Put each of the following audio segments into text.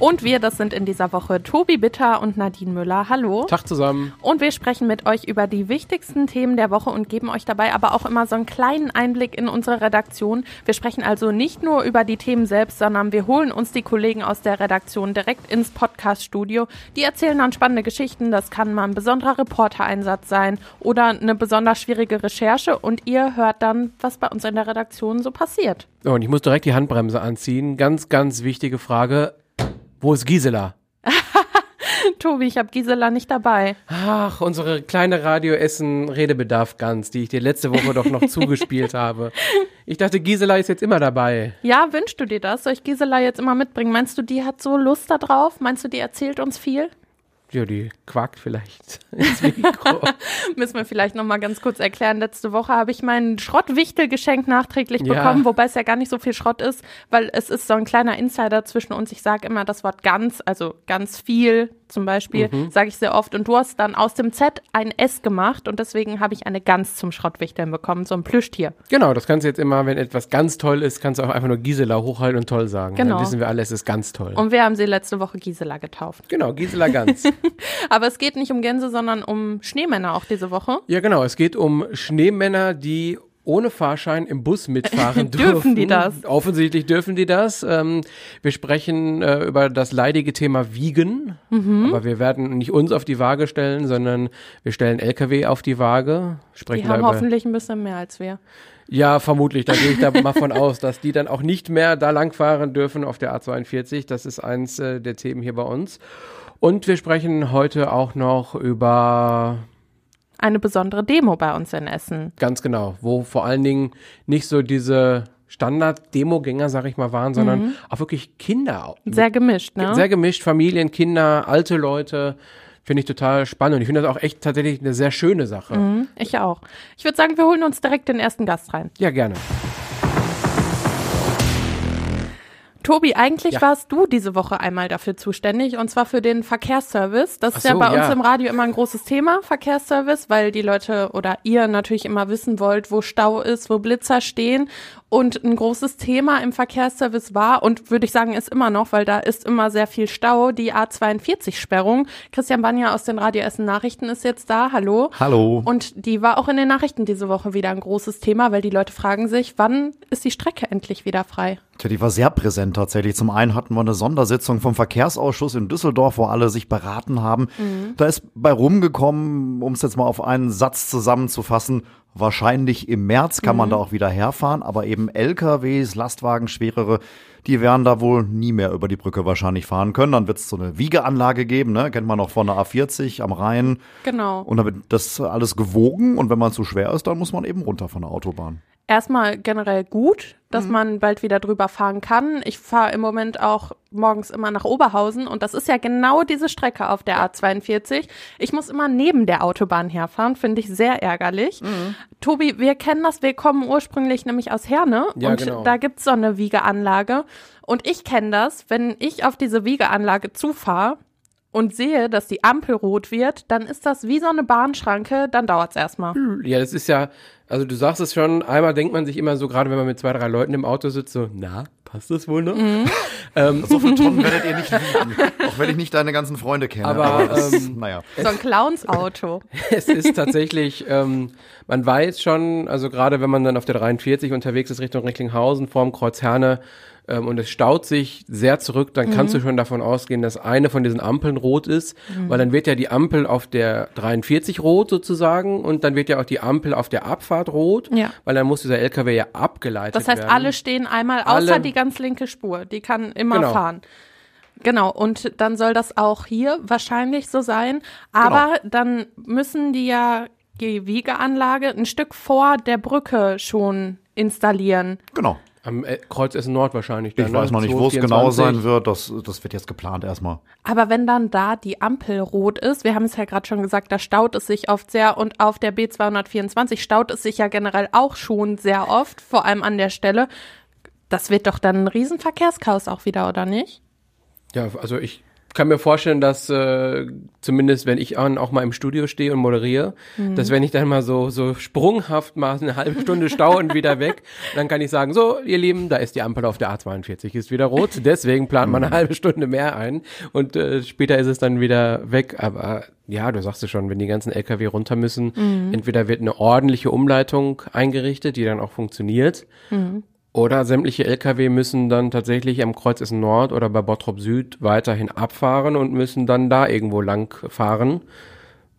Und wir, das sind in dieser Woche Tobi Bitter und Nadine Müller. Hallo. Tag zusammen. Und wir sprechen mit euch über die wichtigsten Themen der Woche und geben euch dabei aber auch immer so einen kleinen Einblick in unsere Redaktion. Wir sprechen also nicht nur über die Themen selbst, sondern wir holen uns die Kollegen aus der Redaktion direkt ins Podcast-Studio. Die erzählen dann spannende Geschichten. Das kann mal ein besonderer Reportereinsatz sein oder eine besonders schwierige Recherche. Und ihr hört dann, was bei uns in der Redaktion so passiert. und ich muss direkt die Handbremse anziehen. Ganz, ganz wichtige Frage. Wo ist Gisela? Tobi, ich habe Gisela nicht dabei. Ach, unsere kleine Radio Essen Redebedarf Gans, die ich dir letzte Woche doch noch zugespielt habe. Ich dachte, Gisela ist jetzt immer dabei. Ja, wünschst du dir das? Soll ich Gisela jetzt immer mitbringen? Meinst du, die hat so Lust da drauf? Meinst du, die erzählt uns viel? Ja, die quakt vielleicht ins Mikro. Müssen wir vielleicht noch mal ganz kurz erklären. Letzte Woche habe ich mein Schrottwichtelgeschenk nachträglich Ja. bekommen, wobei es ja gar nicht so viel Schrott ist, weil es ist so ein kleiner Insider zwischen uns. Ich sage immer das Wort ganz, also ganz viel zum Beispiel, Mhm. sage ich sehr oft. Und du hast dann aus dem Z ein S gemacht und deswegen habe ich eine Gans zum Schrottwichteln bekommen, so ein Plüschtier. genau, das kannst du jetzt immer, wenn etwas ganz toll ist, kannst du auch einfach nur Gisela hochhalten und toll sagen. Genau. Dann wissen wir alle, es ist ganz toll. Und wir haben sie letzte Woche Gisela getauft. genau, Gisela Gans. Aber es geht nicht um Gänse, sondern um Schneemänner auch diese Woche. ja, genau, es geht um Schneemänner, die ohne Fahrschein im Bus mitfahren dürfen. Dürfen die das? Offensichtlich dürfen die das. Ähm, wir sprechen äh, über das leidige Thema Wiegen. Mhm. Aber wir werden nicht uns auf die Waage stellen, sondern wir stellen LKW auf die Waage. Sprechen Die haben hoffentlich ein bisschen mehr als wir. Ja, vermutlich. Da gehe ich da mal von aus, dass die dann auch nicht mehr da langfahren dürfen auf der A42. Das ist eins äh, der Themen hier bei uns. Und wir sprechen heute auch noch über Eine besondere Demo bei uns in Essen. Ganz genau, wo vor allen Dingen nicht so diese Standard-Demogänger, sag ich mal, waren, sondern auch wirklich Kinder. Sehr gemischt, ne? Sehr gemischt, Familien, Kinder, alte Leute. Finde ich total spannend. Ich finde das auch echt tatsächlich eine sehr schöne Sache. Mhm, ich auch. Ich würde sagen, wir holen uns direkt den ersten Gast rein. Ja, gerne. Tobi, eigentlich Ja. warst du diese Woche einmal dafür zuständig und zwar für den Verkehrsservice. Das ist Ach ja so, bei uns ja. im Radio immer ein großes Thema, Verkehrsservice, weil die Leute oder ihr natürlich immer wissen wollt, wo Stau ist, wo Blitzer stehen. Und ein großes Thema im Verkehrsservice war und würde ich sagen, ist immer noch, weil da ist immer sehr viel Stau, die A42-Sperrung. Christian Banja aus den Radio Essen Nachrichten ist jetzt da. Hallo. Hallo. Und die war auch in den Nachrichten diese Woche wieder ein großes Thema, weil die Leute fragen sich, wann ist die Strecke endlich wieder frei? Tja, die war sehr präsent tatsächlich. Zum einen hatten wir eine Sondersitzung vom Verkehrsausschuss in Düsseldorf, wo alle sich beraten haben. Da ist bei rumgekommen, um es jetzt mal auf einen Satz zusammenzufassen, wahrscheinlich im März kann man da auch wieder herfahren, aber eben LKWs, Lastwagen, schwerere, die werden da wohl nie mehr über die Brücke wahrscheinlich fahren können. Dann wird es so eine Wiegeanlage geben, ne? kennt man noch von der A40 am Rhein. Genau. Und dann wird das alles gewogen und wenn man zu schwer ist, dann muss man eben runter von der Autobahn. Erstmal generell gut, dass man bald wieder drüber fahren kann. Ich fahre im Moment auch morgens immer nach Oberhausen und das ist ja genau diese Strecke auf der A42. Ich muss immer neben der Autobahn herfahren, finde ich sehr ärgerlich. Tobi, wir kennen das, wir kommen ursprünglich nämlich aus Herne Ja, und genau. da gibt's so eine Wiegeanlage und ich kenne das, wenn ich auf diese Wiegeanlage zufahre, und sehe, dass die Ampel rot wird, dann ist das wie so eine Bahnschranke, dann dauert's erstmal. Ja, das ist ja, also du sagst es schon, einmal denkt man sich immer so, gerade wenn man mit zwei, drei Leuten im Auto sitzt, so, na, passt das wohl noch? Ähm, So viele Tonnen werdet ihr nicht wiegen, auch wenn ich nicht deine ganzen Freunde kenne. Aber, das, ähm, naja. So ein Clownsauto. es ist tatsächlich, ähm, man weiß schon, also gerade wenn man dann auf der 43 unterwegs ist Richtung Recklinghausen vorm Kreuz Herne ähm, und es staut sich sehr zurück, dann kannst du schon davon ausgehen, dass eine von diesen Ampeln rot ist, weil dann wird ja die Ampel auf der 43 rot sozusagen und dann wird ja auch die Ampel auf der Abfahrt rot, Ja. weil dann muss dieser LKW ja abgeleitet Das heißt, werden. alle stehen einmal, außer Alle- die ganz linke Spur. Die kann immer Genau. fahren. Genau, und dann soll das auch hier wahrscheinlich so sein. Aber dann müssen die ja die Wiegeanlage ein Stück vor der Brücke schon installieren. Genau. Am äh, Kreuz Essen Nord wahrscheinlich. Ich dann, weiß ne? noch nicht, wo es genau 224. sein wird. Das, das wird jetzt geplant erstmal. Aber wenn dann da die Ampel rot ist, wir haben es ja gerade schon gesagt, da staut es sich oft sehr und auf der B224 staut es sich ja generell auch schon sehr oft, vor allem an der Stelle. Das wird doch dann ein Riesenverkehrschaos auch wieder, oder nicht? Ja, also ich kann mir vorstellen, dass äh, zumindest wenn ich auch mal im Studio stehe und moderiere, mhm. dass wenn ich dann mal so so sprunghaft mal eine halbe Stunde stau und wieder weg, dann kann ich sagen, so ihr Lieben, da ist die Ampel auf der A42 ist wieder rot, deswegen plant man eine mhm. halbe Stunde mehr ein und äh, später ist es dann wieder weg. Aber ja, du sagst es schon, wenn die ganzen LKW runter müssen, mhm. entweder wird eine ordentliche Umleitung eingerichtet, die dann auch funktioniert, mhm. Oder sämtliche Lkw müssen dann tatsächlich am Kreuz Kreuzessen Nord oder bei Bottrop Süd weiterhin abfahren und müssen dann da irgendwo lang fahren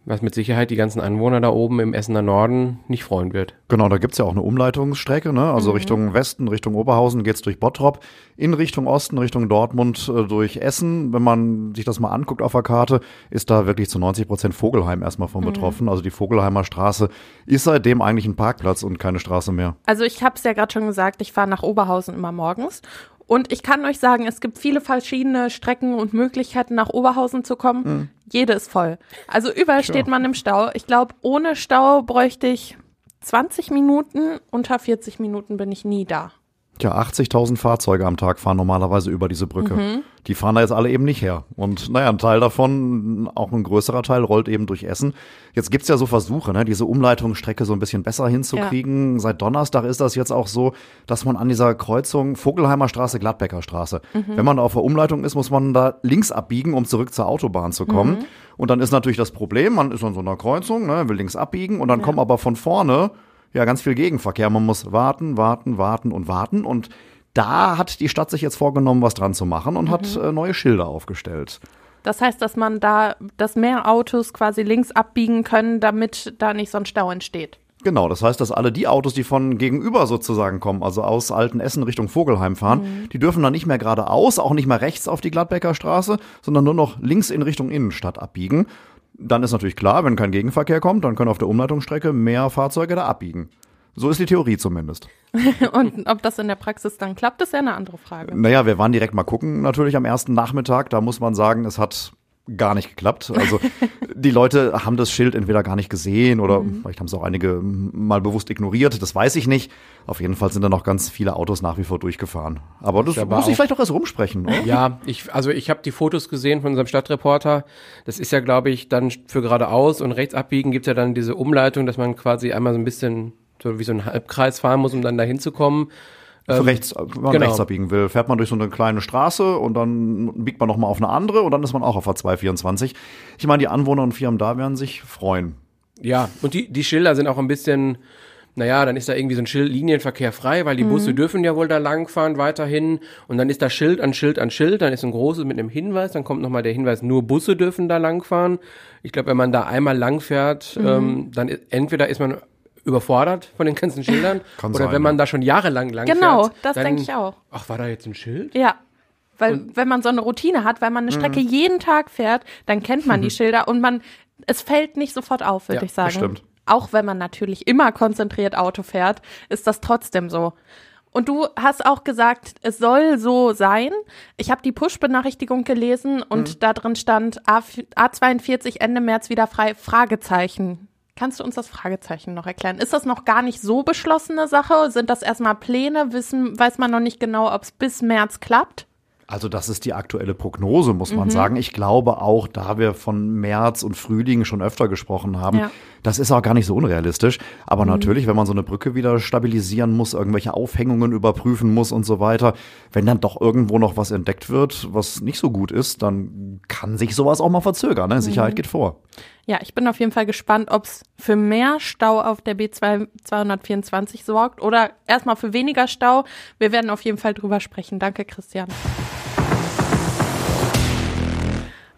was mit Sicherheit die ganzen Anwohner da oben im Essener Norden nicht freuen wird. Genau, da gibt's ja auch eine Umleitungsstrecke, ne? Also mhm. Richtung Westen, Richtung Oberhausen geht's durch Bottrop, in Richtung Osten, Richtung Dortmund äh, durch Essen. Wenn man sich das mal anguckt auf der Karte, ist da wirklich zu 90 Prozent Vogelheim erstmal von mhm. betroffen. Also die Vogelheimer Straße ist seitdem eigentlich ein Parkplatz und keine Straße mehr. Also ich habe es ja gerade schon gesagt, ich fahre nach Oberhausen immer morgens und ich kann euch sagen, es gibt viele verschiedene Strecken und Möglichkeiten, nach Oberhausen zu kommen. Mhm. Jede ist voll. Also überall sure. steht man im Stau. Ich glaube, ohne Stau bräuchte ich 20 Minuten. Unter 40 Minuten bin ich nie da. Tja, 80.000 Fahrzeuge am Tag fahren normalerweise über diese Brücke. Mhm. Die fahren da jetzt alle eben nicht her. Und naja, ein Teil davon, auch ein größerer Teil, rollt eben durch Essen. Jetzt gibt's ja so Versuche, ne, diese Umleitungsstrecke so ein bisschen besser hinzukriegen. Ja. Seit Donnerstag ist das jetzt auch so, dass man an dieser Kreuzung Vogelheimer Straße, Gladbecker Straße, mhm. wenn man da auf der Umleitung ist, muss man da links abbiegen, um zurück zur Autobahn zu kommen. Mhm. Und dann ist natürlich das Problem, man ist an so einer Kreuzung, ne, will links abbiegen und dann ja. kommt aber von vorne ja ganz viel Gegenverkehr. Man muss warten, warten, warten und warten. Und da hat die Stadt sich jetzt vorgenommen, was dran zu machen und mhm. hat äh, neue Schilder aufgestellt. Das heißt, dass man da, dass mehr Autos quasi links abbiegen können, damit da nicht so ein Stau entsteht. Genau, das heißt, dass alle die Autos, die von gegenüber sozusagen kommen, also aus Altenessen Richtung Vogelheim fahren, mhm. die dürfen dann nicht mehr geradeaus, auch nicht mehr rechts auf die Gladbecker Straße, sondern nur noch links in Richtung Innenstadt abbiegen. Dann ist natürlich klar, wenn kein Gegenverkehr kommt, dann können auf der Umleitungsstrecke mehr Fahrzeuge da abbiegen. So ist die Theorie zumindest. Und ob das in der Praxis dann klappt, ist ja eine andere Frage. Naja, wir waren direkt mal gucken, natürlich am ersten Nachmittag. Da muss man sagen, es hat gar nicht geklappt. Also die Leute haben das Schild entweder gar nicht gesehen oder mhm. vielleicht haben es auch einige mal bewusst ignoriert. Das weiß ich nicht. Auf jeden Fall sind da noch ganz viele Autos nach wie vor durchgefahren. Aber das aber muss ich vielleicht auch erst rumsprechen. Oder? Ja, ich, also ich habe die Fotos gesehen von unserem Stadtreporter. Das ist ja, glaube ich, dann für geradeaus und rechts abbiegen gibt es ja dann diese Umleitung, dass man quasi einmal so ein bisschen so wie so ein Halbkreis fahren muss, um dann da hinzukommen. Ähm, rechts, wenn man genau. rechts abbiegen will, fährt man durch so eine kleine Straße und dann biegt man nochmal auf eine andere und dann ist man auch auf der 224. Ich meine, die Anwohner und Firmen da werden sich freuen. Ja, und die, die Schilder sind auch ein bisschen, naja, dann ist da irgendwie so ein Schild Linienverkehr frei, weil die mhm. Busse dürfen ja wohl da langfahren weiterhin. Und dann ist da Schild an Schild an Schild, dann ist ein großes mit einem Hinweis, dann kommt nochmal der Hinweis, nur Busse dürfen da langfahren. Ich glaube, wenn man da einmal langfährt, mhm. ähm, dann ist, entweder ist man überfordert von den ganzen Schildern. Kann Oder sein, wenn man da schon jahrelang lang Genau, fährt, das denke ich auch. Ach, war da jetzt ein Schild? Ja. Weil, und, wenn man so eine Routine hat, weil man eine Strecke mhm. jeden Tag fährt, dann kennt man die Schilder und man, es fällt nicht sofort auf, würde ja, ich sagen. Das stimmt. Auch wenn man natürlich immer konzentriert Auto fährt, ist das trotzdem so. Und du hast auch gesagt, es soll so sein. Ich habe die Push-Benachrichtigung gelesen und mhm. da drin stand A, A42 Ende März wieder frei, Fragezeichen. Kannst du uns das Fragezeichen noch erklären? Ist das noch gar nicht so beschlossene Sache? Sind das erstmal Pläne? Wissen, weiß man noch nicht genau, ob es bis März klappt? Also das ist die aktuelle Prognose, muss man mhm. sagen. Ich glaube auch, da wir von März und Frühling schon öfter gesprochen haben, ja. das ist auch gar nicht so unrealistisch. Aber mhm. natürlich, wenn man so eine Brücke wieder stabilisieren muss, irgendwelche Aufhängungen überprüfen muss und so weiter, wenn dann doch irgendwo noch was entdeckt wird, was nicht so gut ist, dann kann sich sowas auch mal verzögern. Ne? Sicherheit mhm. geht vor. Ja, ich bin auf jeden Fall gespannt, ob es für mehr Stau auf der B2 224 sorgt oder erstmal für weniger Stau. Wir werden auf jeden Fall drüber sprechen. Danke, Christian.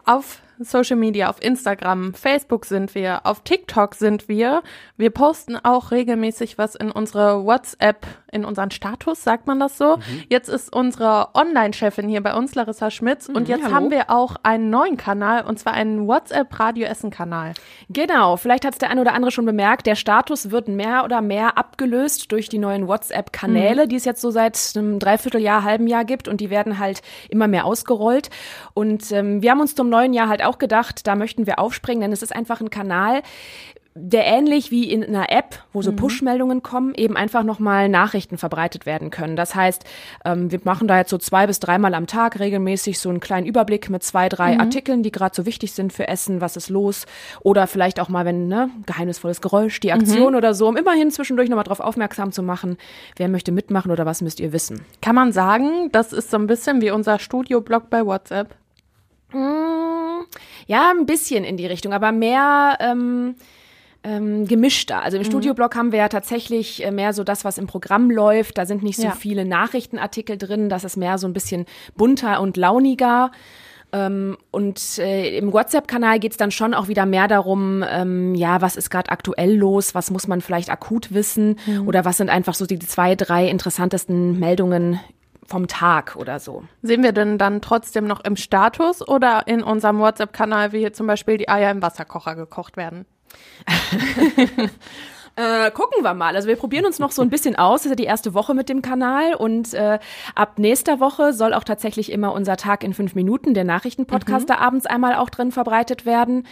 Auf Social Media, auf Instagram, Facebook sind wir, auf TikTok sind wir. Wir posten auch regelmäßig was in unsere WhatsApp, in unseren Status, sagt man das so. Mhm. Jetzt ist unsere Online-Chefin hier bei uns, Larissa Schmitz, mhm, und jetzt hallo. haben wir auch einen neuen Kanal, und zwar einen WhatsApp Radio Essen Kanal. Genau, vielleicht hat es der eine oder andere schon bemerkt, der Status wird mehr oder mehr abgelöst durch die neuen WhatsApp-Kanäle, mhm. die es jetzt so seit einem Dreivierteljahr, halben Jahr gibt und die werden halt immer mehr ausgerollt. Und ähm, wir haben uns zum neuen Jahr halt auch gedacht, da möchten wir aufspringen, denn es ist einfach ein Kanal, der ähnlich wie in einer App, wo so Push-Meldungen kommen, eben einfach nochmal Nachrichten verbreitet werden können. Das heißt, ähm, wir machen da jetzt so zwei bis dreimal am Tag regelmäßig so einen kleinen Überblick mit zwei, drei Artikeln, die gerade so wichtig sind für Essen, was ist los. Oder vielleicht auch mal, wenn, ne, geheimnisvolles Geräusch, die Aktion oder so, um immerhin zwischendurch nochmal drauf aufmerksam zu machen, wer möchte mitmachen oder was müsst ihr wissen. Kann man sagen, das ist so ein bisschen wie unser Studioblog bei WhatsApp. Ja, ein bisschen in die Richtung, aber mehr ähm, ähm, gemischter. Also im Studioblog haben wir ja tatsächlich äh, mehr so das, was im Programm läuft. Da sind nicht so Ja. viele Nachrichtenartikel drin. Das ist mehr so ein bisschen bunter und launiger. Ähm, und äh, im WhatsApp-Kanal geht's dann schon auch wieder mehr darum, ähm, ja, was ist gerade aktuell los, was muss man vielleicht akut wissen oder was sind einfach so die zwei, drei interessantesten Meldungen vom Tag oder so. Sehen wir denn dann trotzdem noch im Status oder in unserem WhatsApp-Kanal, wie hier zum Beispiel die Eier im Wasserkocher gekocht werden? Äh, gucken wir mal. Also wir probieren uns noch so ein bisschen aus. Das ist ja die erste Woche mit dem Kanal und äh, ab nächster Woche soll auch tatsächlich immer unser Tag in fünf Minuten, der Nachrichtenpodcast, da abends einmal auch drin verbreitet werden.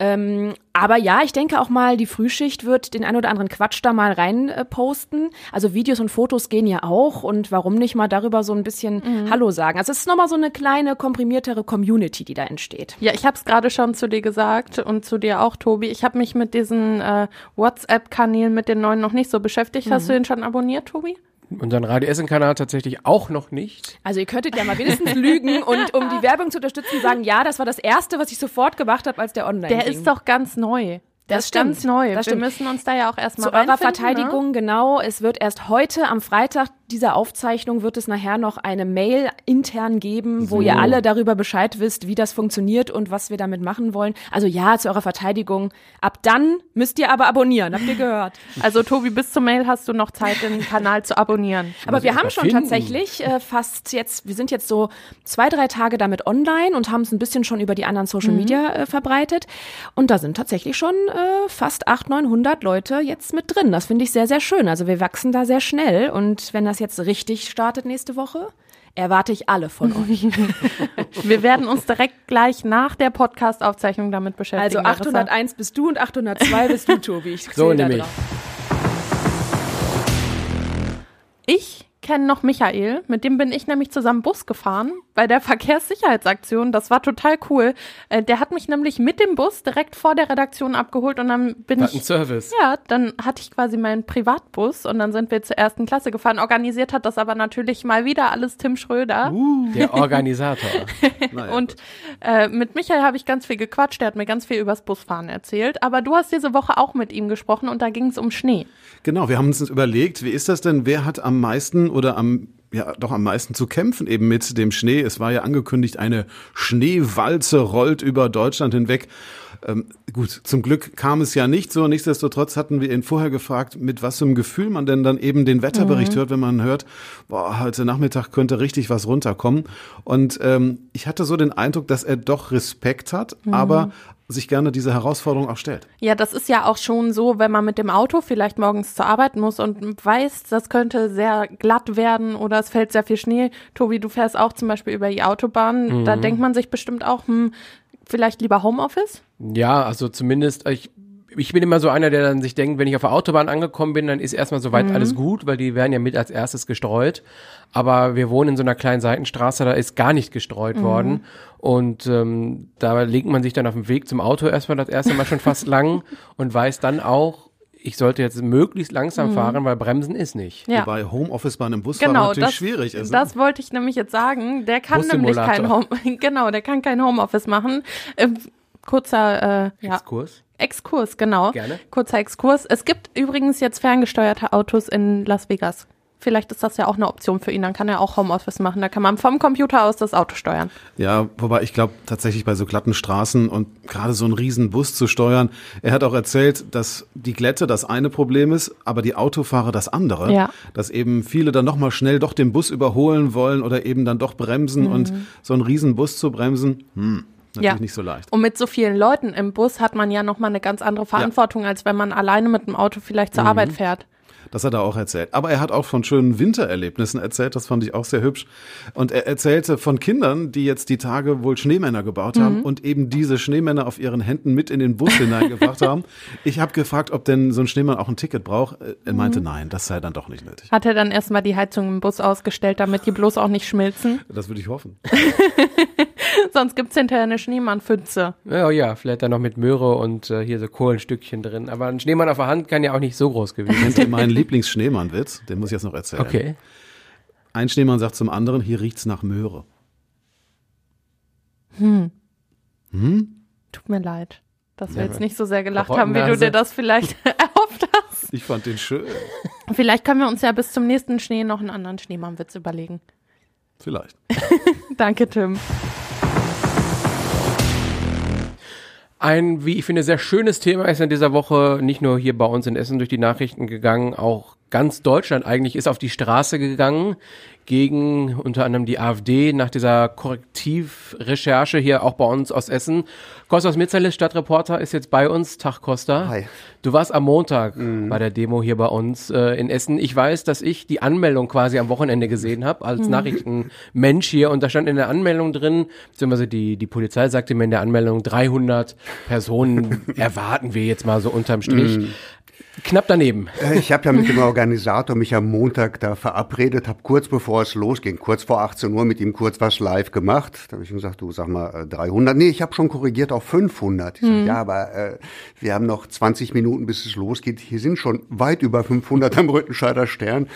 Ähm, aber ja, ich denke auch mal, die Frühschicht wird den ein oder anderen Quatsch da mal rein äh, posten. Also Videos und Fotos gehen ja auch und warum nicht mal darüber so ein bisschen Hallo sagen. Also es ist nochmal so eine kleine, komprimiertere Community, die da entsteht. Ja, ich habe es gerade schon zu dir gesagt und zu dir auch, Tobi. Ich habe mich mit diesen äh, WhatsApp-Kanälen, mit den neuen noch nicht so beschäftigt. Hast du den schon abonniert, Tobi? Unseren Radio Essen-Kanal tatsächlich auch noch nicht. Also ihr könntet ja mal wenigstens lügen und um die Werbung zu unterstützen sagen, ja, das war das Erste, was ich sofort gemacht habe, als der online Der ging. ist doch ganz neu. Der Das ist ganz stimmt. neu. Das Wir stimmt. müssen uns da ja auch erstmal Zu eurer reinfinden, Verteidigung, genau. Es wird erst heute am Freitag dieser Aufzeichnung wird es nachher noch eine Mail intern geben, wo ihr alle darüber Bescheid wisst, wie das funktioniert und was wir damit machen wollen. Also ja, zu eurer Verteidigung. Ab dann müsst ihr aber abonnieren. Habt ihr gehört? Also Tobi, bis zur Mail hast du noch Zeit, den Kanal zu abonnieren. Aber wir haben schon finden. tatsächlich äh, fast jetzt, wir sind jetzt so zwei, drei Tage damit online und haben es ein bisschen schon über die anderen Social Media äh, verbreitet. Und da sind tatsächlich schon äh, fast 800, 900 Leute jetzt mit drin. Das finde ich sehr, sehr schön. Also wir wachsen da sehr schnell. Und wenn das jetzt richtig startet nächste Woche, erwarte ich alle von euch. Wir werden uns direkt gleich nach der Podcast-Aufzeichnung damit Also beschäftigen. Larissa. 801 bist du und 802 bist du, Tobi. Ich So nämlich. Ich kenne noch Michael, mit dem bin ich nämlich zusammen Bus gefahren bei der Verkehrssicherheitsaktion. Das war total cool. Äh, Der hat mich nämlich mit dem Bus direkt vor der Redaktion abgeholt und dann bin einen ich Service. Ja, dann hatte ich quasi meinen Privatbus und dann sind wir zur ersten Klasse gefahren. Organisiert hat das aber natürlich mal wieder alles Tim Schröder. Der Organisator. Und äh, mit Michael habe ich ganz viel gequatscht. Der hat mir ganz viel übers Busfahren erzählt. Aber du hast diese Woche auch mit ihm gesprochen und da ging es um Schnee. Genau, wir haben uns überlegt, wie ist das denn, wer hat am meisten oder am ja, doch am meisten zu kämpfen eben mit dem Schnee. Es war ja angekündigt, eine Schneewalze rollt über Deutschland hinweg. Ähm, gut, zum Glück kam es ja nicht so. Nichtsdestotrotz hatten wir ihn vorher gefragt, mit was für einem Gefühl man denn dann eben den Wetterbericht hört, wenn man hört, boah, heute Nachmittag könnte richtig was runterkommen. Und ähm, ich hatte so den Eindruck, dass er doch Respekt hat, aber sich gerne diese Herausforderung auch stellt. Ja, das ist ja auch schon so, wenn man mit dem Auto vielleicht morgens zur Arbeit muss und weiß, das könnte sehr glatt werden oder es fällt sehr viel Schnee. Tobi, du fährst auch zum Beispiel über die Autobahn. Da denkt man sich bestimmt auch, hm, vielleicht lieber Homeoffice? Ja, also zumindest, ich, ich bin immer so einer, der dann sich denkt, wenn ich auf der Autobahn angekommen bin, dann ist erstmal soweit alles gut, weil die werden ja mit als erstes gestreut. Aber wir wohnen in so einer kleinen Seitenstraße, da ist gar nicht gestreut worden. Und ähm, da legt man sich dann auf den Weg zum Auto erstmal das erste Mal schon fast lang und weiß dann auch, ich sollte jetzt möglichst langsam fahren, weil Bremsen ist nicht. Ja. Wobei Homeoffice bei einem Busfahrer Genau, natürlich das, schwierig ist. ne? das wollte ich nämlich jetzt sagen. Der kann nämlich kein Home, genau, der kann kein Homeoffice machen. Ähm, kurzer, äh, ja, Exkurs. Exkurs, genau. Gerne. Kurzer Exkurs. Es gibt übrigens jetzt ferngesteuerte Autos in Las Vegas. Vielleicht ist das ja auch eine Option für ihn. Dann kann er auch Homeoffice machen. Da kann man vom Computer aus das Auto steuern. Ja, wobei ich glaube tatsächlich bei so glatten Straßen und gerade so einen riesen Bus zu steuern. Er hat auch erzählt, dass die Glätte das eine Problem ist, aber die Autofahrer das andere. Ja. Dass eben viele dann nochmal schnell doch den Bus überholen wollen oder eben dann doch bremsen und so einen riesen Bus zu bremsen, hm, natürlich Ja. nicht so leicht. Und mit so vielen Leuten im Bus hat man ja nochmal eine ganz andere Verantwortung, als wenn man alleine mit dem Auto vielleicht zur Arbeit fährt. Das hat er auch erzählt. Aber er hat auch von schönen Wintererlebnissen erzählt. Das fand ich auch sehr hübsch. Und er erzählte von Kindern, die jetzt die Tage wohl Schneemänner gebaut haben und eben diese Schneemänner auf ihren Händen mit in den Bus hineingebracht haben. Ich habe gefragt, ob denn so ein Schneemann auch ein Ticket braucht. Er meinte, nein, das sei dann doch nicht nötig. Hat er dann erstmal die Heizung im Bus ausgestellt, damit die bloß auch nicht schmilzen? Das würde ich hoffen. Sonst gibt's hinterher eine Schneemannpfütze. Ja, ja, vielleicht dann noch mit Möhre und äh, hier so Kohlenstückchen drin. Aber ein Schneemann auf der Hand kann ja auch nicht so groß gewesen Kennt ihr meinen Lieblingsschneemann-Witz? Den muss ich jetzt noch erzählen. Okay. Ein Schneemann sagt zum anderen, hier riecht's nach Möhre. Tut mir leid, dass wir Ja, jetzt nicht so sehr gelacht haben, wie du Rockennase. dir das vielleicht erhofft hast. Ich fand den schön. Vielleicht können wir uns ja bis zum nächsten Schnee noch einen anderen Schneemannwitz überlegen. Vielleicht. Danke, Tim. Ein, wie ich finde, sehr schönes Thema ist in dieser Woche nicht nur hier bei uns in Essen durch die Nachrichten gegangen, auch ganz Deutschland eigentlich ist auf die Straße gegangen gegen unter anderem die AfD nach dieser Korrektivrecherche hier auch bei uns aus Essen. Kostas Mitzalis, Stadtreporter, ist jetzt bei uns. Tag, Costa. Hi. Du warst am Montag bei der Demo hier bei uns äh, in Essen. Ich weiß, dass ich die Anmeldung quasi am Wochenende gesehen habe als Nachrichtenmensch hier und da stand in der Anmeldung drin, beziehungsweise die, die Polizei sagte mir in der Anmeldung, 300 Personen erwarten wir jetzt mal so unterm Strich. Knapp daneben. Äh, Ich habe ja mit dem Organisator mich am Montag da verabredet, habe kurz bevor es losging, kurz vor 18 Uhr mit ihm kurz was live gemacht. Da habe ich ihm gesagt, du sag mal äh, 300. Nee, ich habe schon korrigiert auf 500. Ich sag, ja, aber äh, wir haben noch 20 Minuten, bis es losgeht. Hier sind schon weit über 500 am Rüttenscheider Stern.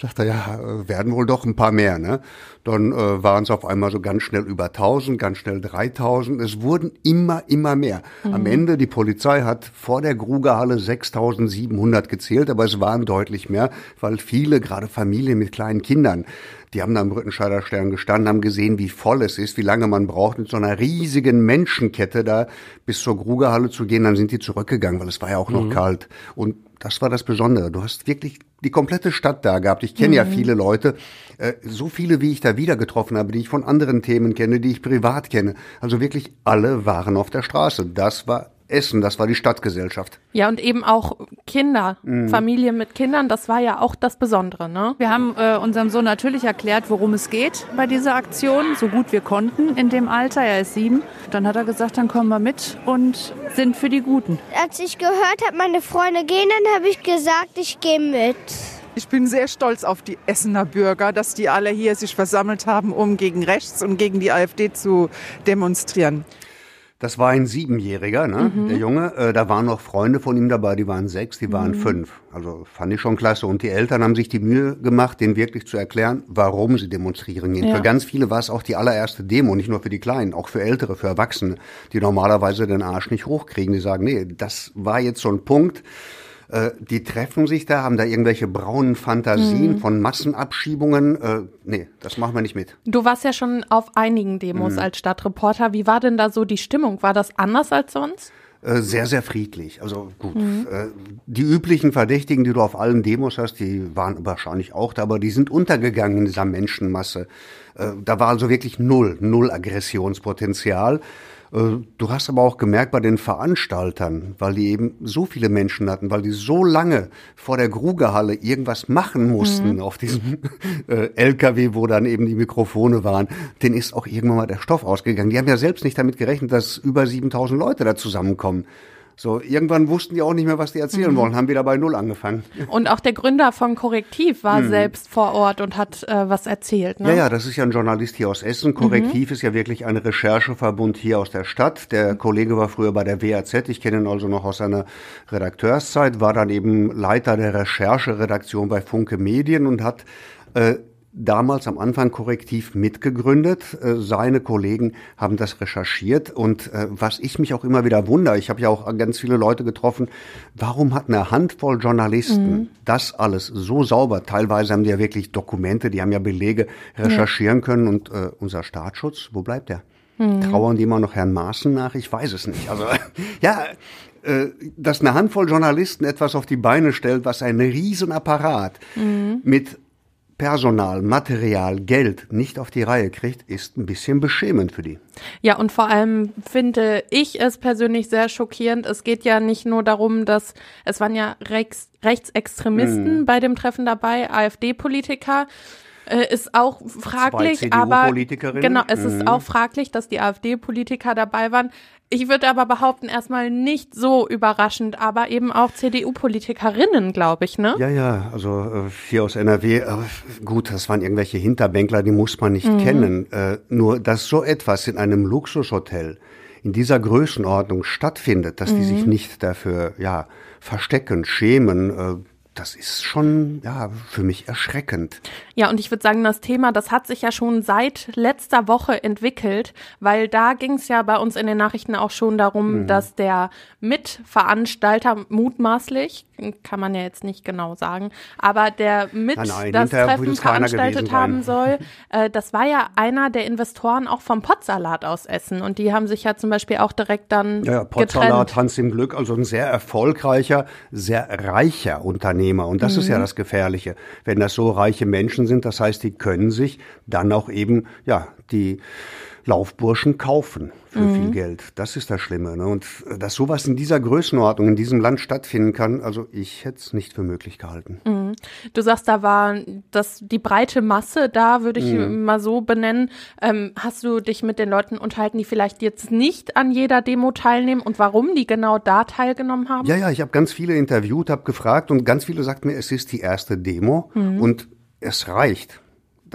Sagt er, ja, äh, werden wohl doch ein paar mehr. Ne? Dann äh, waren es auf einmal so ganz schnell über 1000, ganz schnell 3000. Es wurden immer, immer mehr. Am Ende, die Polizei hat vor der Grugerhalle 6700 gezählt, aber es waren deutlich mehr, weil viele, gerade Familien mit kleinen Kindern, die haben da am Rüttenscheider Stern gestanden, haben gesehen, wie voll es ist, wie lange man braucht, mit so einer riesigen Menschenkette da bis zur Grugerhalle zu gehen. Dann sind die zurückgegangen, weil es war ja auch noch kalt. Und das war das Besondere. Du hast wirklich die komplette Stadt da gehabt. Ich kenne ja viele Leute, äh, so viele, wie ich da wieder getroffen habe, die ich von anderen Themen kenne, die ich privat kenne. Also wirklich alle waren auf der Straße. Das war Essen, das war die Stadtgesellschaft. Ja, und eben auch Kinder, Familie mit Kindern, das war ja auch das Besondere, ne? Wir haben äh, unserem Sohn natürlich erklärt, worum es geht bei dieser Aktion, so gut wir konnten in dem Alter. Er ist sieben. Dann hat er gesagt, dann kommen wir mit und sind für die Guten. Als ich gehört habe, meine Freunde gehen, dann habe ich gesagt, ich gehe mit. Ich bin sehr stolz auf die Essener Bürger, dass die alle hier sich versammelt haben, um gegen rechts und gegen die AfD zu demonstrieren. Das war ein Siebenjähriger, ne, der Junge. Äh, da waren noch Freunde von ihm dabei, die waren sechs, die waren fünf. Also fand ich schon klasse. Und die Eltern haben sich die Mühe gemacht, denen wirklich zu erklären, warum sie demonstrieren gehen. Ja. Für ganz viele war es auch die allererste Demo, nicht nur für die Kleinen, auch für Ältere, für Erwachsene, die normalerweise den Arsch nicht hochkriegen. Die sagen, nee, das war jetzt so ein Punkt. Äh, die treffen sich da, haben da irgendwelche braunen Fantasien von Massenabschiebungen. Äh, nee, das machen wir nicht mit. Du warst ja schon auf einigen Demos als Stadtreporter. Wie war denn da so die Stimmung? War das anders als sonst? Äh, sehr, sehr friedlich. Also gut, äh, die üblichen Verdächtigen, die du auf allen Demos hast, die waren wahrscheinlich auch da, aber die sind untergegangen in dieser Menschenmasse. Da war also wirklich null, null Aggressionspotenzial. Äh, Du hast aber auch gemerkt bei den Veranstaltern, weil die eben so viele Menschen hatten, weil die so lange vor der Grugerhalle irgendwas machen mussten auf diesem äh, LKW, wo dann eben die Mikrofone waren, denen ist auch irgendwann mal der Stoff ausgegangen. Die haben ja selbst nicht damit gerechnet, dass über 7000 Leute da zusammenkommen. So, irgendwann wussten die auch nicht mehr, was die erzählen wollen, haben wieder bei Null angefangen. Und auch der Gründer von Korrektiv war selbst vor Ort und hat äh, was erzählt, ne? Ja, ja, das ist ja ein Journalist hier aus Essen. Korrektiv ist ja wirklich ein Rechercheverbund hier aus der Stadt. Der Kollege war früher bei der WAZ. Ich kenne ihn also noch aus seiner Redakteurszeit, war dann eben Leiter der Rechercheredaktion bei Funke Medien und hat äh, damals am Anfang korrektiv mitgegründet. Äh, Seine Kollegen haben das recherchiert und äh, was ich mich auch immer wieder wundere, ich habe ja auch ganz viele Leute getroffen, warum hat eine Handvoll Journalisten das alles so sauber, teilweise haben die ja wirklich Dokumente, die haben ja Belege recherchieren können und äh, unser Staatsschutz, wo bleibt der? Trauern die immer noch Herrn Maaßen nach? Ich weiß es nicht. Also ja, äh, dass eine Handvoll Journalisten etwas auf die Beine stellt, was ein Riesenapparat mit Personal, Material, Geld nicht auf die Reihe kriegt, ist ein bisschen beschämend für die. Ja, und vor allem finde ich es persönlich sehr schockierend. Es geht ja nicht nur darum, dass es waren ja Rechts, Rechtsextremisten Mhm. bei dem Treffen dabei, AfD-Politiker. Äh, ist auch fraglich, aber genau, es Mhm. ist auch fraglich, dass die AfD-Politiker dabei waren. Ich würde aber behaupten, erstmal nicht so überraschend, aber eben auch CDU-Politikerinnen, glaube ich, ne? Ja, ja, also äh, hier aus NRW, äh, gut, das waren irgendwelche Hinterbänkler, die muss man nicht Mhm. kennen. Äh, nur, dass so etwas in einem Luxushotel in dieser Größenordnung stattfindet, dass die sich Mhm. nicht dafür, ja, verstecken, schämen, äh, das ist schon, ja, für mich erschreckend. Ja, und ich würde sagen, das Thema, das hat sich ja schon seit letzter Woche entwickelt, weil da ging es ja bei uns in den Nachrichten auch schon darum, Mhm. dass der Mitveranstalter mutmaßlich, kann man ja jetzt nicht genau sagen, aber der mit Nein, nein, das Treffen veranstaltet haben soll, äh, das war ja einer der Investoren auch vom Pottsalat aus Essen und die haben sich ja zum Beispiel auch direkt dann Ja, getrennt. Potsalat, Hans im Glück, also ein sehr erfolgreicher, sehr reicher Unternehmer. Und das ist Mhm. ja das Gefährliche. Wenn das so reiche Menschen sind, das heißt, die können sich dann auch eben, ja, die Laufburschen kaufen für Mhm. viel Geld. Das ist das Schlimme. Ne? Und dass sowas in dieser Größenordnung in diesem Land stattfinden kann, also ich hätte es nicht für möglich gehalten. Mhm. Du sagst, da war das, die breite Masse da, würde ich Mhm. mal so benennen. Ähm, hast du dich mit den Leuten unterhalten, die vielleicht jetzt nicht an jeder Demo teilnehmen und warum die genau da teilgenommen haben? Ja, ja, ich habe ganz viele interviewt, habe gefragt und ganz viele sagten mir, es ist die erste Demo Mhm. und es reicht.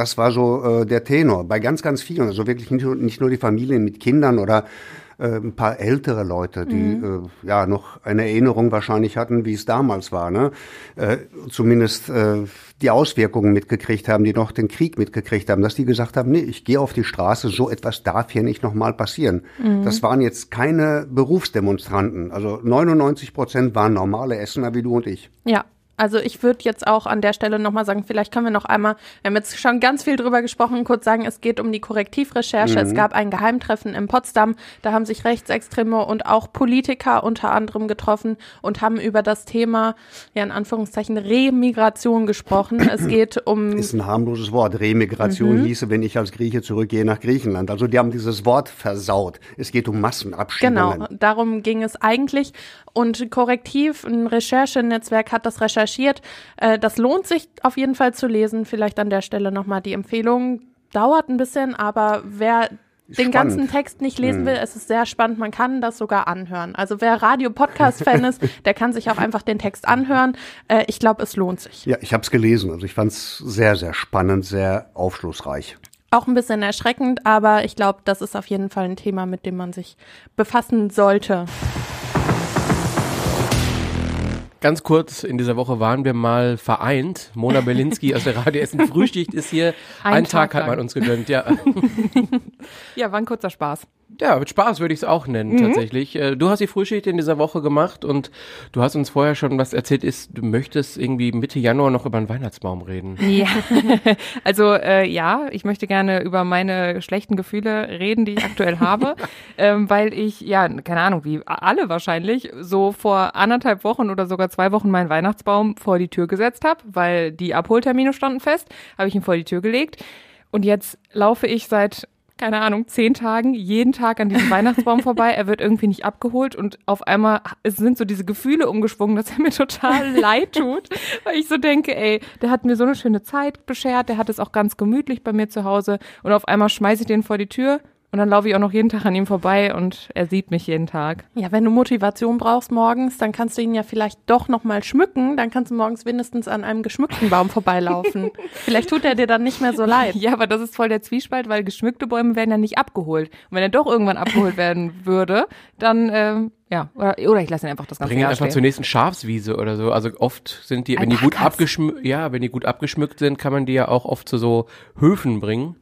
Das war so äh, der Tenor bei ganz, ganz vielen. Also wirklich nicht nur, nicht nur die Familien mit Kindern oder äh, ein paar ältere Leute, die Mhm. äh, ja noch eine Erinnerung wahrscheinlich hatten, wie es damals war. Ne? Äh, zumindest äh, die Auswirkungen mitgekriegt haben, die noch den Krieg mitgekriegt haben, dass die gesagt haben, nee, ich gehe auf die Straße, so etwas darf hier nicht nochmal passieren. Mhm. Das waren jetzt keine Berufsdemonstranten. Also 99 Prozent waren normale Essener wie du und ich. Ja. Also ich würde jetzt auch an der Stelle nochmal sagen, vielleicht können wir noch einmal, wir haben jetzt schon ganz viel drüber gesprochen, kurz sagen, es geht um die Korrektivrecherche. Mhm. Es gab ein Geheimtreffen in Potsdam, da haben sich Rechtsextreme und auch Politiker unter anderem getroffen und haben über das Thema, ja in Anführungszeichen, Remigration gesprochen. Es geht um Ist ein harmloses Wort. Remigration Mhm. hieße, wenn ich als Grieche zurückgehe nach Griechenland. Also die haben dieses Wort versaut. Es geht um Massenabschiebungen. Genau, darum ging es eigentlich. Und Korrektiv, ein Recherchenetzwerk hat das recherchiert. Äh, Das lohnt sich auf jeden Fall zu lesen. Vielleicht an der Stelle nochmal die Empfehlung. Dauert ein bisschen, aber wer den spannend. ganzen Text nicht lesen Mhm. will, es ist sehr spannend. Man kann das sogar anhören. Also wer Radio-Podcast-Fan ist, der kann sich auch einfach den Text anhören. Äh, Ich glaube, es lohnt sich. Ja, ich habe es gelesen. Also ich fand es sehr, sehr spannend, sehr aufschlussreich. Auch ein bisschen erschreckend, aber ich glaube, das ist auf jeden Fall ein Thema, mit dem man sich befassen sollte. Ganz kurz, in dieser Woche waren wir mal vereint. Mona Berlinski aus der Radio Essen Frühschicht ist hier. Ein Einen Tag, Tag hat man uns gegönnt, ja. Ja, war ein kurzer Spaß. Ja, mit Spaß würde ich es auch nennen, Mhm. tatsächlich. Äh, Du hast die Frühschicht in dieser Woche gemacht und du hast uns vorher schon was erzählt, ist, du möchtest irgendwie Mitte Januar noch über einen Weihnachtsbaum reden. Ja, also äh, ja, ich möchte gerne über meine schlechten Gefühle reden, die ich aktuell habe, ähm, weil ich, ja, keine Ahnung, wie alle wahrscheinlich, so vor anderthalb Wochen oder sogar zwei Wochen meinen Weihnachtsbaum vor die Tür gesetzt habe, weil die Abholtermine standen fest, habe ich ihn vor die Tür gelegt und jetzt laufe ich seit keine Ahnung, zehn Tagen, jeden Tag an diesem Weihnachtsbaum vorbei. Er wird irgendwie nicht abgeholt und auf einmal es sind so diese Gefühle umgeschwungen, dass er mir total leid tut, weil ich so denke, ey, der hat mir so eine schöne Zeit beschert, der hat es auch ganz gemütlich bei mir zu Hause und auf einmal schmeiße ich den vor die Tür und dann laufe ich auch noch jeden Tag an ihm vorbei und er sieht mich jeden Tag. Ja, wenn du Motivation brauchst morgens, dann kannst du ihn ja vielleicht doch noch mal schmücken. Dann kannst du morgens wenigstens an einem geschmückten Baum vorbeilaufen. vielleicht tut er dir dann nicht mehr so leid. Ja, aber das ist voll der Zwiespalt, weil geschmückte Bäume werden ja nicht abgeholt. Und wenn er doch irgendwann abgeholt werden würde, dann, ähm, ja, oder, oder ich lasse ihn einfach das ganze Bring ihn einfach stehen. zur nächsten Schafswiese oder so. Also oft sind die, wenn die gut abgeschmückt, ja, wenn die gut abgeschmückt sind, kann man die ja auch oft zu so Höfen bringen.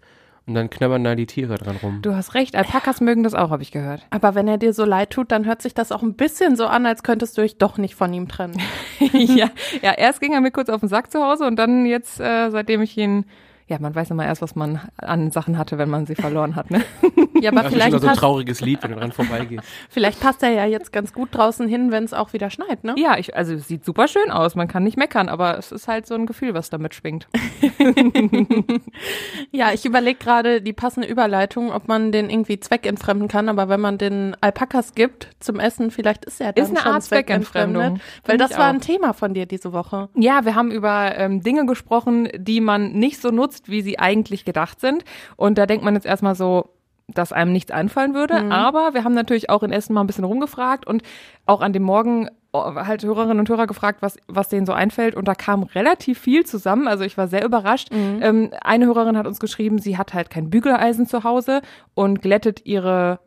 Und dann knabbern da die Tiere dran rum. Du hast recht, Alpakas mögen das auch, habe ich gehört. Aber wenn er dir so leid tut, dann hört sich das auch ein bisschen so an, als könntest du dich doch nicht von ihm trennen. ja, ja, erst ging er mir kurz auf den Sack zu Hause und dann jetzt, äh, seitdem ich ihn ja, man weiß immer erst, was man an Sachen hatte, wenn man sie verloren hat. Ne? Ja, aber Das ist vielleicht immer so ein passt, trauriges Lied, wenn du dran vorbeigehst. vielleicht passt er ja jetzt ganz gut draußen hin, wenn es auch wieder schneit, ne? Ja, ich, also es sieht super schön aus, man kann nicht meckern, aber es ist halt so ein Gefühl, was damit schwingt. Ja, ich überlege gerade die passende Überleitung, ob man den irgendwie zweckentfremden kann, aber wenn man den Alpakas gibt zum Essen, vielleicht ist er dann Ist eine schon Art Zweckentfremdung. zweckentfremdet. Weil das war auch. ein Thema von dir diese Woche. Ja, wir haben über ähm, Dinge gesprochen, die man nicht so nutzt, wie sie eigentlich gedacht sind. Und da denkt man jetzt erstmal so, dass einem nichts einfallen würde. Aber wir haben natürlich auch in Essen mal ein bisschen rumgefragt und auch an dem Morgen oh, halt Hörerinnen und Hörer gefragt, was, was denen so einfällt. Und da kam relativ viel zusammen. Also ich war sehr überrascht. Ähm, eine Hörerin hat uns geschrieben, sie hat halt kein Bügeleisen zu Hause und glättet ihre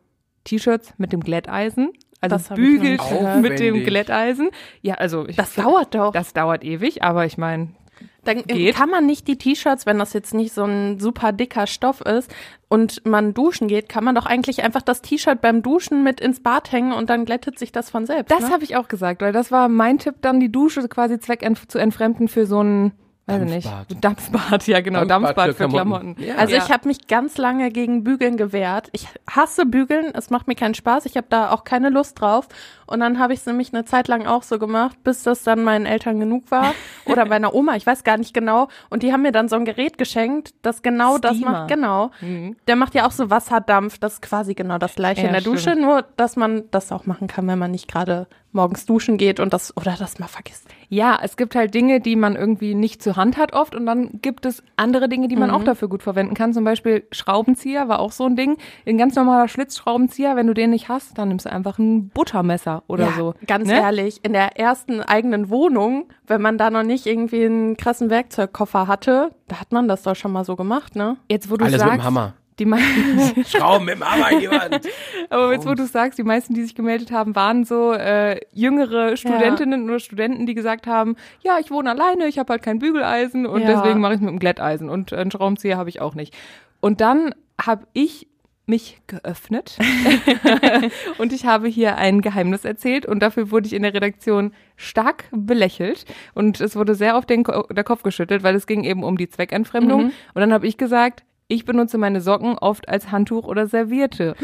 T-Shirts mit dem Glätteisen. Also Das bügelt mit dem. Glätteisen. Ja, also ich, Das dauert doch. das dauert ewig, aber ich meine, Dann Geht. kann man nicht die T-Shirts, wenn das jetzt nicht so ein super dicker Stoff ist und man duschen geht, kann man doch eigentlich einfach das T-Shirt beim Duschen mit ins Bad hängen und dann glättet sich das von selbst. das ne? habe ich auch gesagt, weil das war mein Tipp, dann die Dusche quasi zweck zu entfremden für so ein, weiß ich nicht, Dampfbad. Dampfbad, ja genau, Dampfbad Dampfbad, für für Klamotten. Klamotten. Ja. Also Ja. ich habe mich ganz lange gegen Bügeln gewehrt. Ich hasse Bügeln, es macht mir keinen Spaß, ich habe da auch keine Lust drauf. Und dann habe ich es nämlich eine Zeit lang auch so gemacht, bis das dann meinen Eltern genug war oder meiner Oma, ich weiß gar nicht genau. Und die haben mir dann so ein Gerät geschenkt, das genau das Steamer. macht. Genau. Der macht ja auch so Wasserdampf, das ist quasi genau das gleiche Ja, in der Dusche, stimmt. nur dass man das auch machen kann, wenn man nicht gerade morgens duschen geht und das oder das mal vergisst. Ja, es gibt halt Dinge, die man irgendwie nicht zur Hand hat oft und dann gibt es andere Dinge, die man Mhm. auch dafür gut verwenden kann. Zum Beispiel Schraubenzieher war auch so ein Ding. Ein ganz normaler Schlitzschraubenzieher, wenn du den nicht hast, dann nimmst du einfach ein Buttermesser oder ja, so. Ganz ne? ehrlich, in der ersten eigenen Wohnung, wenn man da noch nicht irgendwie einen krassen Werkzeugkoffer hatte, da hat man das doch schon mal so gemacht, ne? Jetzt, wo du Alles sagst, mit dem Hammer. Die meisten, Schrauben mit dem Hammer in die Wand. Aber jetzt, wo du sagst, die meisten, die sich gemeldet haben, waren so äh, jüngere Studentinnen oder Studenten, die gesagt haben, ja, ich wohne alleine, ich habe halt kein Bügeleisen und Ja. deswegen mache ich es mit dem Glätteisen und einen Schraubenzieher habe ich auch nicht. Und dann habe ich mich geöffnet und ich habe hier ein Geheimnis erzählt und dafür wurde ich in der Redaktion stark belächelt und es wurde sehr auf den Ko der Kopf geschüttelt, weil es ging eben um die Zweckentfremdung und dann habe ich gesagt, ich benutze meine Socken oft als Handtuch oder Serviette.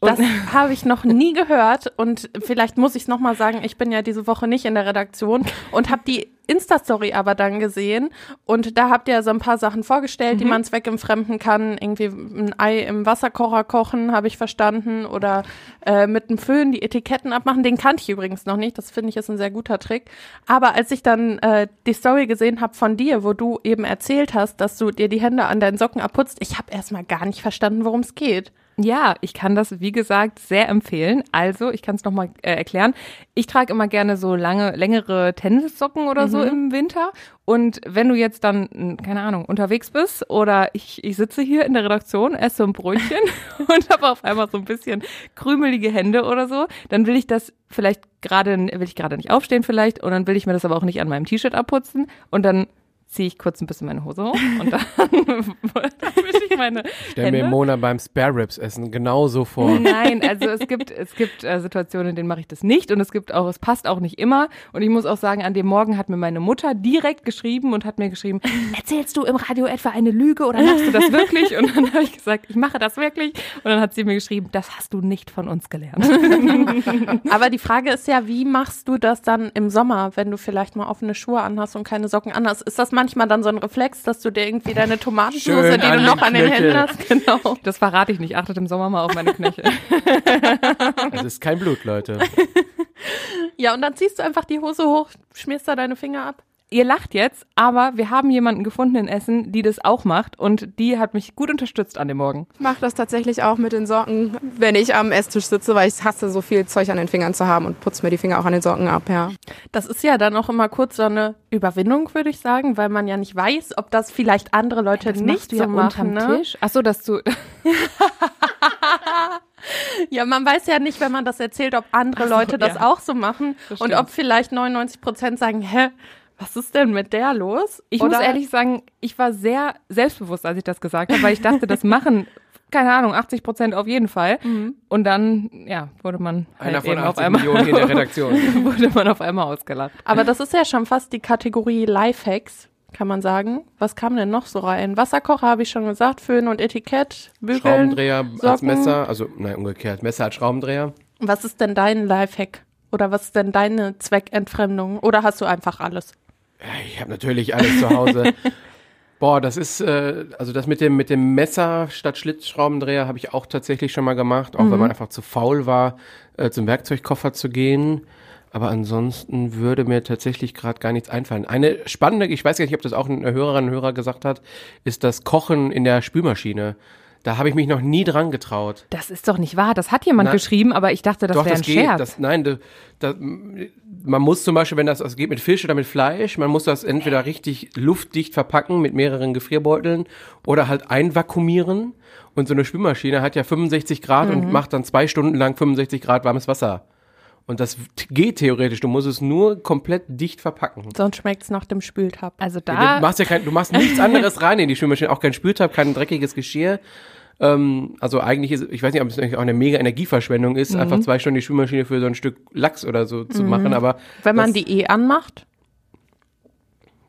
Das habe ich noch nie gehört und vielleicht muss ich es nochmal sagen, ich bin ja diese Woche nicht in der Redaktion und habe die Insta-Story aber dann gesehen und da habt ihr so ein paar Sachen vorgestellt, die man zweckentfremden kann. Irgendwie ein Ei im Wasserkocher kochen, habe ich verstanden oder äh, mit dem Föhn die Etiketten abmachen. Den kannte ich übrigens noch nicht, das finde ich ist ein sehr guter Trick. Aber als ich dann äh, die Story gesehen habe von dir, wo du eben erzählt hast, dass du dir die Hände an deinen Socken abputzt, ich habe erstmal gar nicht verstanden, worum es geht. Ja, ich kann das, wie gesagt, sehr empfehlen. Also, ich kann es nochmal äh, erklären. Ich trage immer gerne so lange, längere Tennissocken oder so im Winter. Und wenn du jetzt dann, keine Ahnung, unterwegs bist oder ich, ich sitze hier in der Redaktion, esse ein Brötchen und habe auf einmal so ein bisschen krümelige Hände oder so, dann will ich das vielleicht gerade, will ich gerade nicht aufstehen vielleicht und dann will ich mir das aber auch nicht an meinem T-Shirt abputzen und dann ziehe ich kurz ein bisschen meine Hose hoch und dann, dann wische ich meine Stell mir Hände. Mona beim Spare Ribs essen genauso vor. Nein, also es gibt, es gibt äh, Situationen, in denen mache ich das nicht und es gibt auch, es passt auch nicht immer. Und ich muss auch sagen, an dem Morgen hat mir meine Mutter direkt geschrieben und hat mir geschrieben, erzählst du im Radio etwa eine Lüge oder machst du das wirklich? Und dann habe ich gesagt, ich mache das wirklich. Und dann hat sie mir geschrieben, das hast du nicht von uns gelernt. Aber die Frage ist ja, wie machst du das dann im Sommer, wenn du vielleicht mal offene Schuhe anhast und keine Socken anhast? Ist das manchmal dann so ein Reflex, dass du dir irgendwie deine Tomatensauce, Schön die du noch an den. Händen hast, genau. Das verrate ich nicht. Achtet im Sommer mal auf meine Knöchel. Das ist kein Blut, Leute. Ja, und dann ziehst du einfach die Hose hoch, schmierst da deine Finger ab. Ihr lacht jetzt, aber wir haben jemanden gefunden in Essen, die das auch macht und die hat mich gut unterstützt an dem Morgen. Ich mache das tatsächlich auch mit den Socken, wenn ich am Esstisch sitze, weil ich hasse, so viel Zeug an den Fingern zu haben und putze mir die Finger auch an den Socken ab, ja. Das ist ja dann auch immer kurz so eine Überwindung, würde ich sagen, weil man ja nicht weiß, ob das vielleicht andere Leute nicht so machen. Ne? Tisch. Ach so, dass du Ja, man weiß ja nicht, wenn man das erzählt, ob andere Leute das ja. auch so machen Das und ob vielleicht 99 Prozent sagen, hä, was ist denn mit der los? Ich Oder- muss ehrlich sagen, ich war sehr selbstbewusst, als ich das gesagt habe, weil ich dachte, das machen, keine Ahnung, 80 Prozent auf jeden Fall. Und dann, ja, wurde man Einer halt von eben auf 80 einmal, Millionen in der Redaktion. wurde man auf einmal ausgelacht. Aber das ist ja schon fast die Kategorie Lifehacks. kann man sagen. Was kam denn noch so rein? Wasserkocher habe ich schon gesagt, Föhn und Etikett, Bügeln, Schraubendreher als Socken. Messer, also nein, umgekehrt, Messer als Schraubendreher. Was ist denn dein Lifehack? Oder was ist denn deine Zweckentfremdung? Oder hast du einfach alles? Ich habe natürlich alles zu Hause. Boah, das ist, äh, also das mit dem, mit dem Messer statt Schlitzschraubendreher habe ich auch tatsächlich schon mal gemacht, auch wenn man einfach zu faul war, äh, zum Werkzeugkoffer zu gehen. Aber ansonsten würde mir tatsächlich gerade gar nichts einfallen. Eine spannende, ich weiß gar nicht, ob das auch ein Hörerin, Hörer gesagt hat, ist das Kochen in der Spülmaschine. Da habe ich mich noch nie dran getraut. Das ist doch nicht wahr. Das hat jemand Na, geschrieben, aber ich dachte, das wäre das ein geht. Scherz. Das, nein, da, da, man muss zum Beispiel, wenn das, das geht mit Fisch oder mit Fleisch, man muss das entweder richtig luftdicht verpacken mit mehreren Gefrierbeuteln oder halt einvakuumieren. Und so eine Spülmaschine hat ja 65 Grad Mhm. und macht dann zwei Stunden lang 65 Grad warmes Wasser. Und das geht theoretisch. Du musst es nur komplett dicht verpacken. Sonst schmeckt es nach dem Spültab. also Ja, da, du machst ja kein, du machst nichts anderes rein in die Spülmaschine, auch kein Spültab, kein dreckiges Geschirr. Ähm, also eigentlich ist, ich weiß nicht, ob es eigentlich auch eine mega Energieverschwendung ist, einfach zwei Stunden die Spülmaschine für so ein Stück Lachs oder so zu machen, aber Wenn man das, die eh anmacht,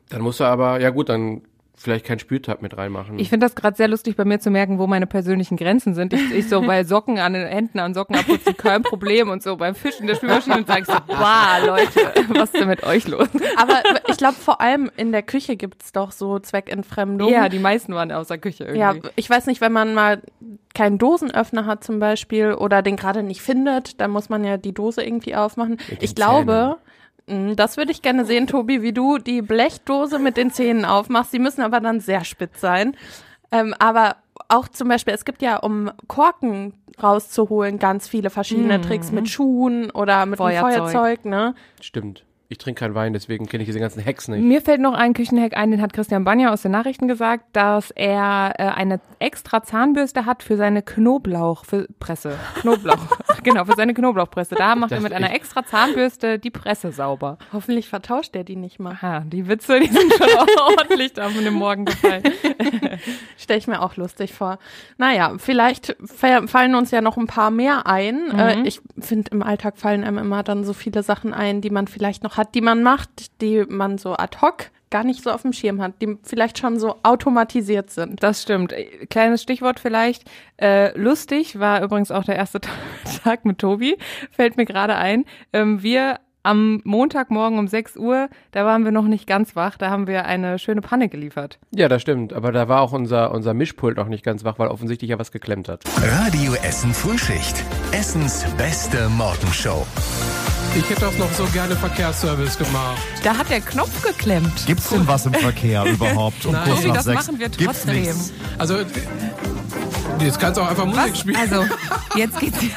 dann musst du aber, ja gut, dann vielleicht kein Spültab mit reinmachen. ich finde das gerade sehr lustig bei mir zu merken, wo meine persönlichen Grenzen sind. Ich, ich so bei Socken an den Händen an Socken abputzen, kein Problem und so beim Fisch in der Spülmaschine und sag ich so, boah, Leute, was ist denn mit euch los? aber ich glaube, vor allem in der Küche gibt's doch so Zweckentfremdung. Ja, die meisten waren aus der Küche irgendwie. Ja, ich weiß nicht, wenn man mal keinen Dosenöffner hat zum Beispiel oder den gerade nicht findet, dann muss man ja die Dose irgendwie aufmachen. Ich glaube, das würde ich gerne sehen, Tobi, wie du die Blechdose mit den Zähnen aufmachst. Die müssen aber dann sehr spitz sein. Ähm, aber auch zum Beispiel, es gibt ja, um Korken rauszuholen, ganz viele verschiedene Tricks mit Schuhen oder mit Feuerzeug. Feuerzeug, ne? Stimmt. Ich trinke keinen Wein, deswegen kenne ich diese ganzen Hacks nicht. Mir fällt noch ein Küchenhack ein, den hat Christian Banja aus den Nachrichten gesagt, dass er äh, eine extra Zahnbürste hat für seine Knoblauchpresse. Knoblauch, genau, für seine Knoblauchpresse. Da macht er Das mit einer extra Zahnbürste die Presse sauber. Hoffentlich vertauscht er die nicht mal. Aha, die Witze, die sind schon ordentlich da von dem Morgen gefallen. Stelle ich mir auch lustig vor. Naja, vielleicht fa- fallen uns ja noch ein paar mehr ein. Äh, ich finde, im Alltag fallen einem immer dann so viele Sachen ein, die man vielleicht noch hat, die man macht, die man so ad hoc gar nicht so auf dem Schirm hat, die vielleicht schon so automatisiert sind. Das stimmt. Kleines Stichwort vielleicht. Äh, lustig war übrigens auch der erste Tag mit Tobi. Fällt mir gerade ein. Ähm, wir am Montagmorgen um 6 Uhr, da waren wir noch nicht ganz wach, da haben wir eine schöne Panne geliefert. Ja, das stimmt. Aber da war auch unser, unser Mischpult noch nicht ganz wach, weil offensichtlich ja was geklemmt hat. Radio Essen Frühschicht. Essens beste Morgenshow. Ich hätte auch noch so gerne Verkehrsservice gemacht. Da hat der Knopf geklemmt. Gibt's denn was im Verkehr überhaupt um Nein. kurz Tobi, nach das sechs? machen wir Gibt's trotzdem. nichts. Also, jetzt kannst du auch einfach Musik Was? spielen. Also, jetzt geht's.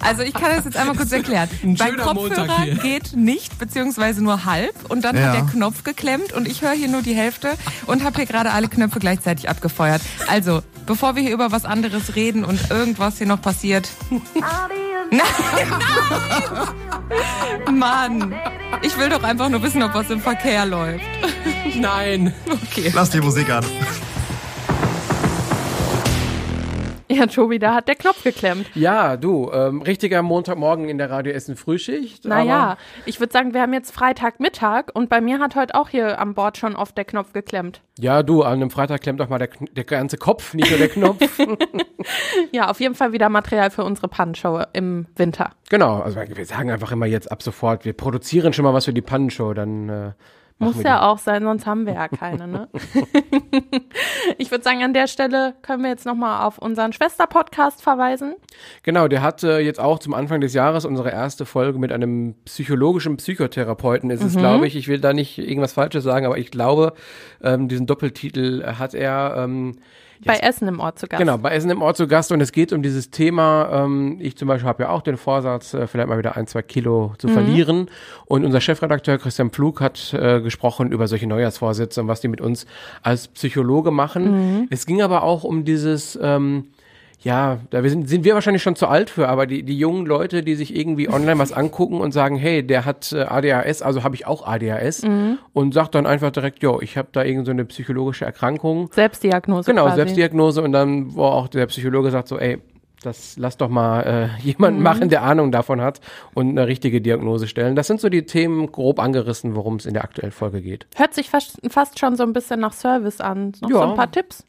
Also, ich kann das jetzt einmal kurz erklären. Ein Montag Kopfhörer geht nicht, beziehungsweise nur halb. Und dann Ja. hat der Knopf geklemmt und ich höre hier nur die Hälfte und habe hier gerade alle Knöpfe gleichzeitig abgefeuert. Also, bevor wir hier über was anderes reden und irgendwas hier noch passiert. Nein, nein. Mann, ich will doch einfach nur wissen, ob was im Verkehr läuft. Nein. Okay. Lass die Musik an. Ja, Tobi, da hat der Knopf geklemmt. Ja, du, ähm, richtiger Montagmorgen in der Radio Essen Frühschicht. Naja, ich würde sagen, wir haben jetzt Freitagmittag und bei mir hat heute auch hier am Bord schon oft der Knopf geklemmt. Ja, du, an einem Freitag klemmt doch mal der, der ganze Kopf, nicht nur der Knopf. Ja, auf jeden Fall wieder Material für unsere Pannenshow im Winter. genau, also wir sagen einfach immer jetzt ab sofort, wir produzieren schon mal was für die Pannenshow, dann äh, machen Muss ja auch sein, sonst haben wir ja keine, ne? ich würde sagen, an der Stelle können wir jetzt nochmal auf unseren Schwester-Podcast verweisen. Genau, der hat äh, jetzt auch zum Anfang des Jahres unsere erste Folge mit einem psychologischen Psychotherapeuten, ist Mhm. es, glaube ich. Ich will da nicht irgendwas Falsches sagen, aber ich glaube, ähm, diesen Doppeltitel hat er ähm, Bei Essen im Ort zu Gast. Genau, bei Essen im Ort zu Gast und es geht um dieses Thema, ähm, ich zum Beispiel habe ja auch den Vorsatz, äh, vielleicht mal wieder ein, zwei Kilo zu verlieren und unser Chefredakteur Christian Pflug hat äh, gesprochen über solche Neujahrsvorsätze und was die mit uns als Psychologe machen. Es ging aber auch um dieses, ähm, ja, da sind, sind wir wahrscheinlich schon zu alt für, aber die, die jungen Leute, die sich irgendwie online was angucken und sagen, hey, der hat äh, ADHS, also habe ich auch ADHS und sagt dann einfach direkt, jo, ich habe da irgend so eine psychologische Erkrankung. Selbstdiagnose Genau, quasi. Selbstdiagnose und dann, wo auch der Psychologe sagt so, ey, Das lass doch mal äh, jemanden Mhm. machen, der Ahnung davon hat und eine richtige Diagnose stellen. Das sind so die Themen grob angerissen, worum es in der aktuellen Folge geht. Hört sich fast, fast schon so ein bisschen nach Service an. Noch Ja. so ein paar Tipps.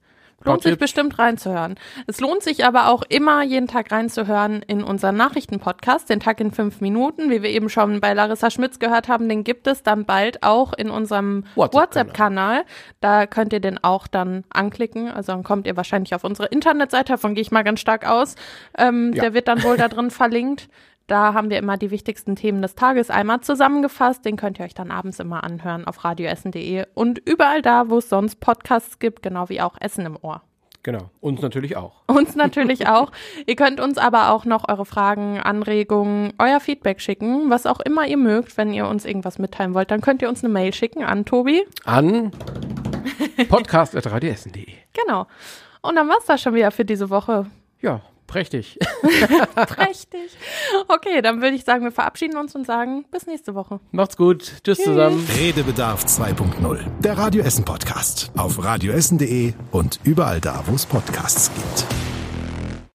Lohnt sich bestimmt reinzuhören. Es lohnt sich aber auch immer, jeden Tag reinzuhören in unseren Nachrichtenpodcast, den Tag in fünf Minuten. Wie wir eben schon bei Larissa Schmitz gehört haben, den gibt es dann bald auch in unserem WhatsApp-Kanal. Da könnt ihr den auch dann anklicken. Also dann kommt ihr wahrscheinlich auf unsere Internetseite, davon gehe ich mal ganz stark aus. Ähm, Ja. Der wird dann wohl da drin verlinkt. Da haben wir immer die wichtigsten Themen des Tages einmal zusammengefasst. Den könnt ihr euch dann abends immer anhören auf radioessen.de und überall da, wo es sonst Podcasts gibt, genau wie auch Essen im Ohr. Genau. Uns natürlich auch. Uns natürlich auch. Ihr könnt uns aber auch noch eure Fragen, Anregungen, euer Feedback schicken, was auch immer ihr mögt. Wenn ihr uns irgendwas mitteilen wollt, dann könnt ihr uns eine Mail schicken an Tobi. An podcast.radioessen.de. Genau. Und dann war's das schon wieder für diese Woche. Ja, prächtig. Prächtig. Okay, dann würde ich sagen, wir verabschieden uns und sagen bis nächste Woche. Macht's gut. Tschüss zusammen. Redebedarf 2.0. Der Radio Essen Podcast. Auf radioessen.de und überall da, wo es Podcasts gibt.